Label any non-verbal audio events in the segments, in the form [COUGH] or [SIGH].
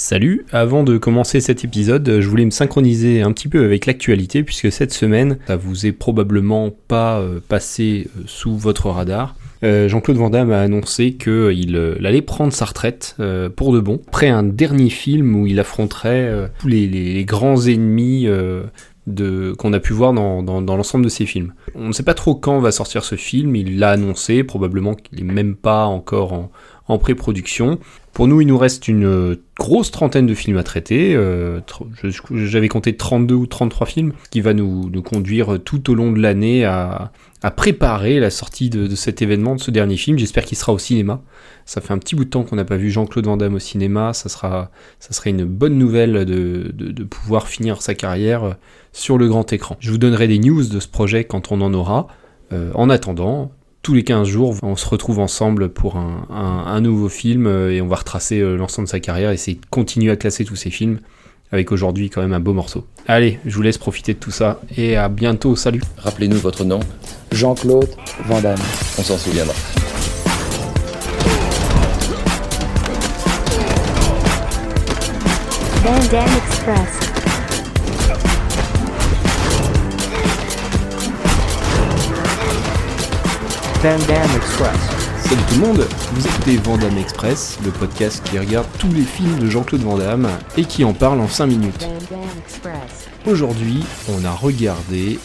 Salut, avant de commencer cet épisode, je voulais me synchroniser un petit peu avec l'actualité puisque cette semaine, ça vous est probablement pas euh, passé euh, sous votre radar. Euh, Jean-Claude Van Damme a annoncé qu'il allait prendre sa retraite pour de bon, après un dernier film où il affronterait tous les, grands ennemis qu'on a pu voir dans, l'ensemble de ses films. On ne sait pas trop quand va sortir ce film, il l'a annoncé, probablement qu'il n'est même pas encore en pré-production. Pour nous, il nous reste une euh, grosse trentaine de films à traiter. Euh, j'avais compté 32 ou 33 films, qui va nous, conduire tout au long de l'année à, préparer la sortie de, cet événement, de ce dernier film. J'espère qu'il sera au cinéma. Ça fait un petit bout de temps qu'on n'a pas vu Jean-Claude Van Damme au cinéma. Ça, sera, ça une bonne nouvelle de, pouvoir finir sa carrière sur le grand écran. Je vous donnerai des news de ce projet quand on en aura. Euh, en attendant, tous les 15 jours, on se retrouve ensemble pour un, nouveau film euh, et on va retracer euh, l'ensemble de sa carrière et essayer de continuer à classer tous ces films avec aujourd'hui quand même un beau morceau. Allez, je vous laisse profiter de tout ça et à bientôt, salut Rappelez-nous votre nom Jean-Claude Van Damme. On s'en souviendra. Van Express. Vandam Express. Salut tout le monde, vous écoutez Vandam Express, le podcast qui regarde tous les films de Jean-Claude Van Damme et qui en parle en 5 minutes. Aujourd'hui, on a regardé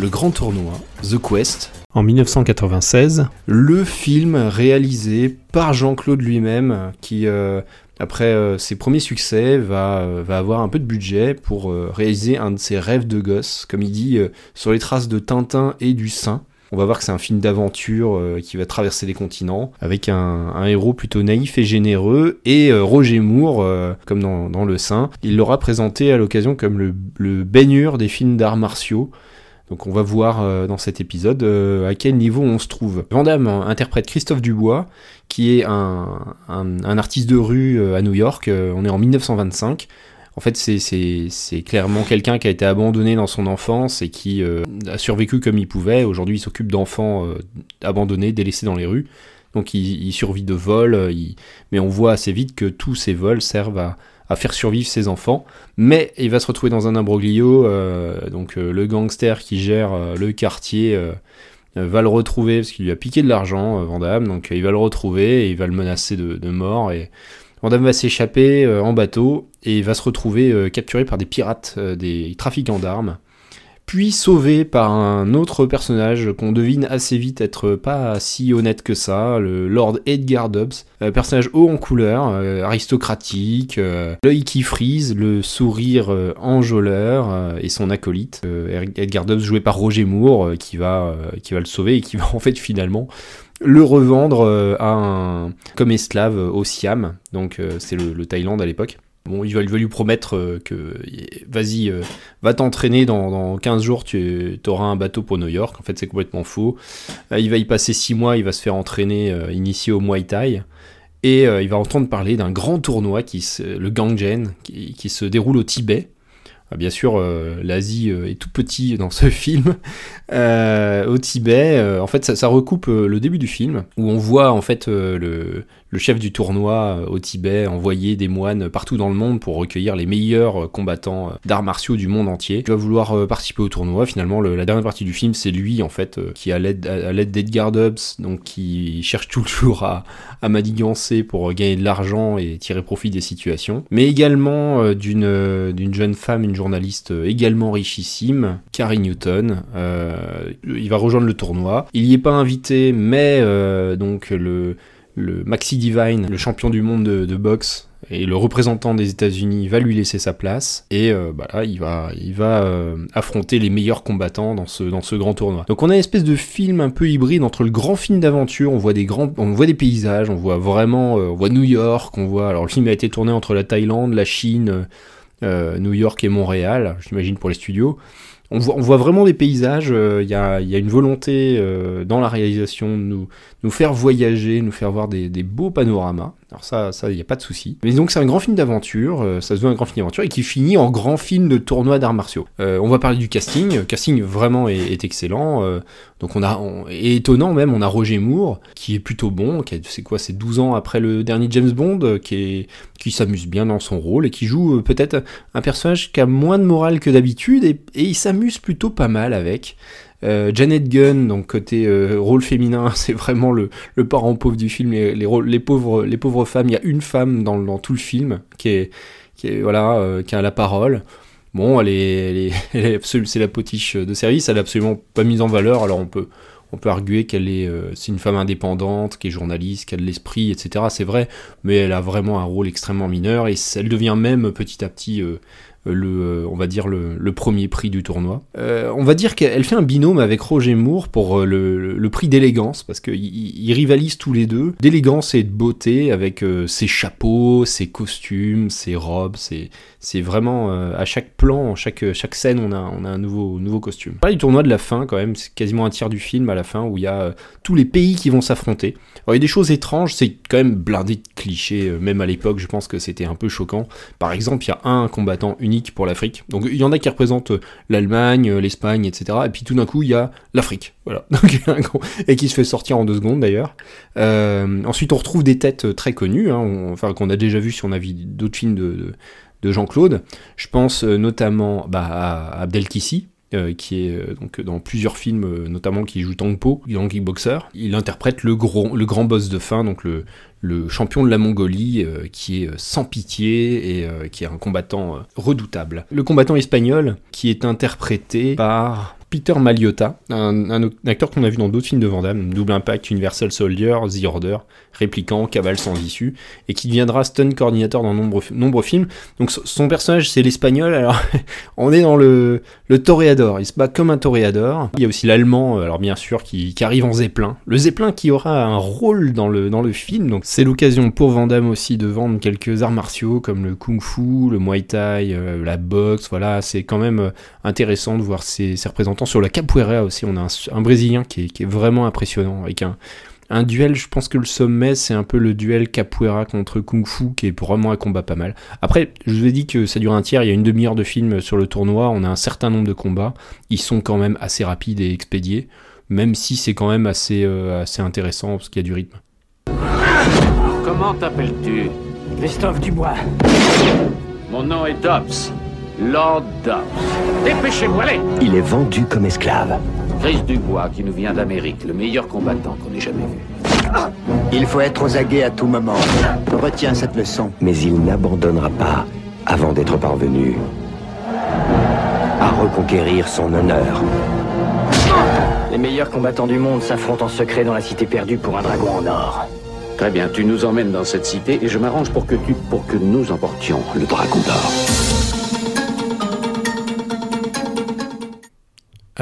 le grand tournoi, The Quest, en 1996, le film réalisé par Jean-Claude lui-même, qui euh, après euh, ses premiers succès va, euh, va, avoir un peu de budget pour réaliser un de ses rêves de gosse, comme il dit, sur les traces de Tintin et du Saint. On va voir que c'est un film d'aventure euh, qui va traverser les continents, avec un, héros plutôt naïf et généreux, et euh, Roger Moore, euh, comme dans, Le Saint, il l'aura présenté à l'occasion comme le, le baigneur des films d'arts martiaux. Donc on va voir dans cet épisode à quel niveau on se trouve. Van interprète Christophe Dubois, qui est un artiste de rue à New York. on est en 1925. En fait, c'est clairement quelqu'un qui a été abandonné dans son enfance et qui euh, a survécu comme il pouvait. Aujourd'hui, il s'occupe d'enfants euh, abandonnés, délaissés dans les rues. Donc, il, survit de vols, euh, mais on voit assez vite que tous ces vols servent à, faire survivre ses enfants. Mais il va se retrouver dans un imbroglio. donc, le gangster qui gère le quartier va le retrouver parce qu'il lui a piqué de l'argent, Vandame. Donc, il va le retrouver et il va le menacer de, de mort. Et Vandame va s'échapper euh, en bateau et va se retrouver euh, capturé par des pirates, euh, des trafiquants d'armes, puis sauvé par un autre personnage qu'on devine assez vite être pas si honnête que ça, le Lord Edgar Dobbs, personnage haut en couleur, aristocratique, l'œil qui frise, le sourire enjôleur et son acolyte, Edgar Dobbs joué par Roger Moore, qui va, qui va le sauver et qui va [LAUGHS] en fait finalement le revendre euh, à comme esclave au Siam, donc euh, c'est le, Thaïlande à l'époque. Bon, il va, lui promettre euh, que vas-y, va t'entraîner dans, 15 jours, tu auras un bateau pour New York. En fait, c'est complètement faux. il va y passer 6 mois, il va se faire entraîner, initié au Muay Thai. Et il va entendre parler d'un grand tournoi, qui, le Gangjen, qui, se déroule au Tibet. Ah, bien sûr, euh, l'Asie euh, est tout petit dans ce [LAUGHS] film. Euh, au Tibet, en fait, ça, recoupe le début du film où on voit en fait le, chef du tournoi au Tibet envoyer des moines partout dans le monde pour recueillir les meilleurs combattants d'arts martiaux du monde entier. Il va vouloir participer au tournoi. Finalement, la dernière partie du film, c'est lui en fait qui, à l'aide d'Edgar Dubs, donc qui cherche toujours à, à manigancer pour gagner de l'argent et tirer profit des situations, mais également d'une jeune femme, une journaliste euh, également richissime, Carrie Newton. Euh, il va rejoindre le tournoi. Il n'y est pas invité, mais euh, donc le, le Maxi Divine, le champion du monde de, boxe, et le représentant des États-Unis va lui laisser sa place et bah il va, il va affronter les meilleurs combattants dans ce, dans ce grand tournoi. Donc on a une espèce de film un peu hybride entre le grand film d'aventure, on voit des grands, on voit des paysages, on voit vraiment, on voit New York, on voit. Alors le film a été tourné entre la Thaïlande, la Chine. Euh, New York et Montréal, j'imagine pour les studios. On voit, vraiment des paysages, euh, il y, a, une volonté euh, dans la réalisation de nous, nous faire voyager, nous faire voir des, beaux panoramas. Alors ça, ça, il n'y a pas de souci. Mais donc c'est un grand film d'aventure, euh, ça se veut un grand film d'aventure, et qui finit en grand film de tournoi d'arts martiaux. Euh, on va parler du casting. Le casting vraiment est, excellent. Euh, donc on a, et étonnant même, on a Roger Moore, qui est plutôt bon, qui c'est quoi, c'est 12 ans après le dernier James Bond, qui s'amuse bien dans son rôle, et qui joue peut-être un personnage qui a moins de morale que d'habitude, et il s'amuse plutôt pas mal avec. Euh, Janet Gunn, donc côté euh, rôle féminin, [LAUGHS] c'est vraiment le, le, parent pauvre du film. Les, les, les, pauvres, les pauvres femmes, il y a une femme dans, dans tout le film qui est, qui voilà, euh, qui a la parole. Bon, elle est, elle est, [LAUGHS] c'est la potiche de service, elle est absolument pas mise en valeur. Alors on peut, on peut arguer qu'elle est, une femme indépendante, qui est journaliste, qui a de l'esprit, etc. C'est vrai, mais elle a vraiment un rôle extrêmement mineur et elle devient même petit à petit le, euh, on va dire le, premier prix du tournoi. Euh, on va dire qu'elle fait un binôme avec Roger Moore pour euh, le, prix d'élégance, parce qu'ils rivalisent tous les deux, d'élégance et de beauté, avec ses chapeaux, ses costumes, ses robes, c'est vraiment à chaque plan, chaque, chaque scène, on a, on a un nouveau, nouveau costume. Pas du tournoi de la fin quand même, c'est quasiment un tiers du film à la fin où il y a tous les pays qui vont s'affronter. Il y a des choses étranges, c'est quand même blindé de clichés, même à l'époque je pense que c'était un peu choquant. Par exemple, il y a un combattant unique pour l'Afrique. Donc il y en a qui représentent euh, l'Allemagne, euh, l'Espagne, etc. Et puis tout d'un coup, il y a l'Afrique. Voilà. [LAUGHS] et qui se fait sortir en deux secondes d'ailleurs. Euh, ensuite, on retrouve des têtes très connues, hein, enfin qu'on a déjà vu si on a vu d'autres films de, de, Jean-Claude. Je pense notamment bah, à Abdel Kissi, qui est donc dans plusieurs films, notamment qui joue Tangpo dans Kickboxer. Il interprète le, gros, le grand boss de fin, donc le, champion de la Mongolie, euh, qui est euh, sans pitié et euh, qui est un combattant redoutable. Le combattant espagnol, qui est interprété par Peter Maliotta, un, acteur qu'on a vu dans d'autres films de Van Double Impact, Universal Soldier, The Order, Répliquant, Cavale sans issue, et qui deviendra stunt coordinateur dans nombreux, films. Donc son personnage c'est l'espagnol, alors [LAUGHS] on est dans le, le toréador, il se bat comme un toréador. Il y a aussi l'allemand, alors bien sûr, qui, arrive en zeppelin. Le zeppelin qui aura un rôle dans le, dans le film, donc c'est l'occasion pour Van aussi de vendre quelques arts martiaux comme le kung-fu, le muay thai, euh, la boxe, voilà, c'est quand même euh, intéressant de voir ces, ces représentants sur la capoeira aussi, on a un, Brésilien qui est, vraiment impressionnant, avec un, un duel, je pense que le sommet, c'est un peu le duel capoeira contre Kung Fu, qui est vraiment un combat pas mal. Après, je vous ai dit que ça dure un tiers, il y a une demi-heure de film sur le tournoi, on a un certain nombre de combats, ils sont quand même assez rapides et expédiés, même si c'est quand même assez, euh, assez intéressant, parce qu'il y a du rythme. Comment t'appelles-tu? Christophe Dubois. Mon nom est Dobbs. Lord Dobbs. Dépêchez-vous, allez Il est vendu comme esclave. Chris Dubois, qui nous vient d'Amérique, le meilleur combattant qu'on ait jamais vu. Il faut être aux aguets à tout moment. Retiens cette leçon. Mais il n'abandonnera pas avant d'être parvenu à reconquérir son honneur. Les meilleurs combattants du monde s'affrontent en secret dans la cité perdue pour un dragon en or. Très bien, tu nous emmènes dans cette cité et je m'arrange pour que tu, pour que nous emportions le dragon d'or.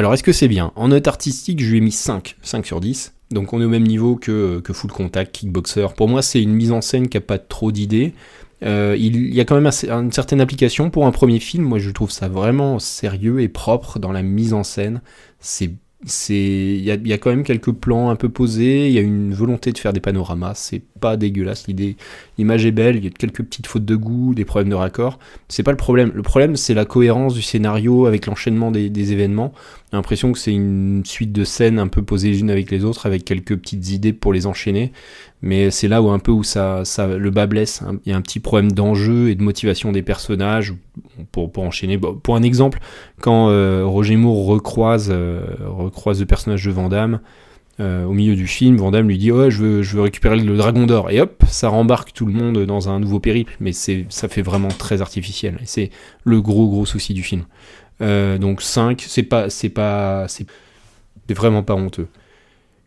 Alors est-ce que c'est bien? En note artistique, je lui ai mis 5, 5 sur 10. Donc on est au même niveau que, que Full Contact, Kickboxer. Pour moi, c'est une mise en scène qui n'a pas trop d'idées. Euh, il y a quand même une certaine application pour un premier film. Moi, je trouve ça vraiment sérieux et propre dans la mise en scène. C'est c'est il y a, quand même quelques plans un peu posés, il y a une volonté de faire des panoramas, c'est pas dégueulasse. L'idée, l'image est belle, il y a quelques petites fautes de goût, des problèmes de raccord, c'est pas le problème, le problème c'est la cohérence du scénario avec l'enchaînement des, des événements, j'ai l'impression que c'est une suite de scènes un peu posées les unes avec les autres avec quelques petites idées pour les enchaîner, mais c'est là où un peu où ça, le bas blesse. Hein. Il y a un petit problème d'enjeu et de motivation des personnages pour, enchaîner. pour un exemple, quand euh, Roger Moore recroise, euh, recroise le personnage de Vandamme euh, au milieu du film, Vandamme lui dit ouais je veux, je veux récupérer le dragon d'or et hop ça rembarque tout le monde dans un nouveau périple. Mais ça fait vraiment très artificiel. Et c'est le gros gros souci du film. donc 5, c'est pas c'est pas c'est vraiment pas honteux.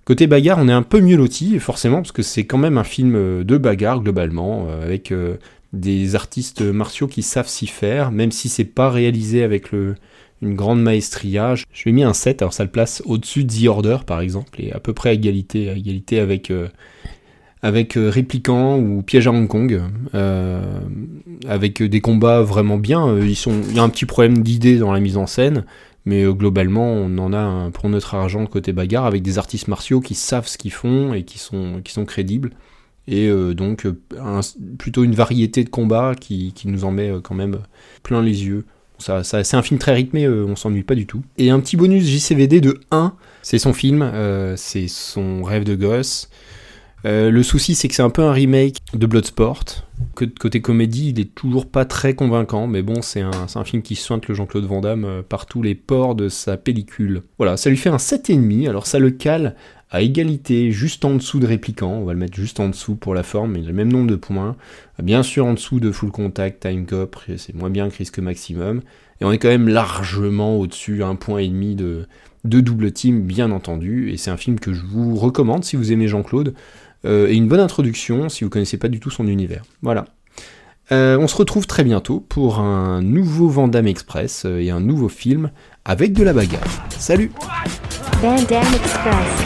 Côté bagarre, on est un peu mieux loti, forcément, parce que c'est quand même un film euh, de bagarre globalement, euh, avec euh, des artistes martiaux qui savent s'y faire, même si c'est pas réalisé avec une grande maestria. Je lui ai mis un 7, alors ça le place au-dessus de The Order par exemple, et à peu près à égalité, égalité avec, Répliquant ou Piège à Hong Kong, avec des combats vraiment bien. Il y a un petit problème d'idée dans la mise en scène, mais euh, globalement, on en a pour notre argent côté bagarre avec des artistes martiaux qui savent ce qu'ils font et qui sont, qui crédibles. et donc plutôt une variété de combats qui, nous en met quand même plein les yeux. Ça, c'est un film très rythmé, on s'ennuie pas du tout. Et un petit bonus JCVD de 1, c'est son film, c'est son rêve de gosse. Euh, le souci, c'est que c'est un peu un remake de Bloodsport. Que côté comédie, il est toujours pas très convaincant, mais bon, c'est un, film qui sointe le Jean-Claude Van Damme euh, par tous les ports de sa pellicule. Voilà, ça lui fait un 7,5, alors ça le cale à égalité, juste en dessous de Répliquant, on va le mettre juste en dessous pour la forme, il a le même nombre de points. Bien sûr en dessous de Full Contact, Time Cop, c'est moins bien que Risque Maximum. Et on est quand même largement au-dessus, un point et demi de, de Double Team, bien entendu. Et c'est un film que je vous recommande si vous aimez Jean-Claude. Euh, et une bonne introduction si vous connaissez pas du tout son univers. Voilà. Euh, on se retrouve très bientôt pour un nouveau Vandame Express euh, et un nouveau film avec de la bagarre. Salut Vandame Express.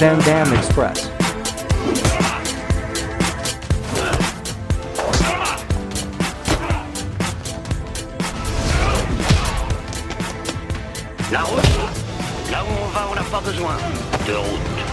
Vandame Express. La route Là où on va, on n'a pas besoin de route.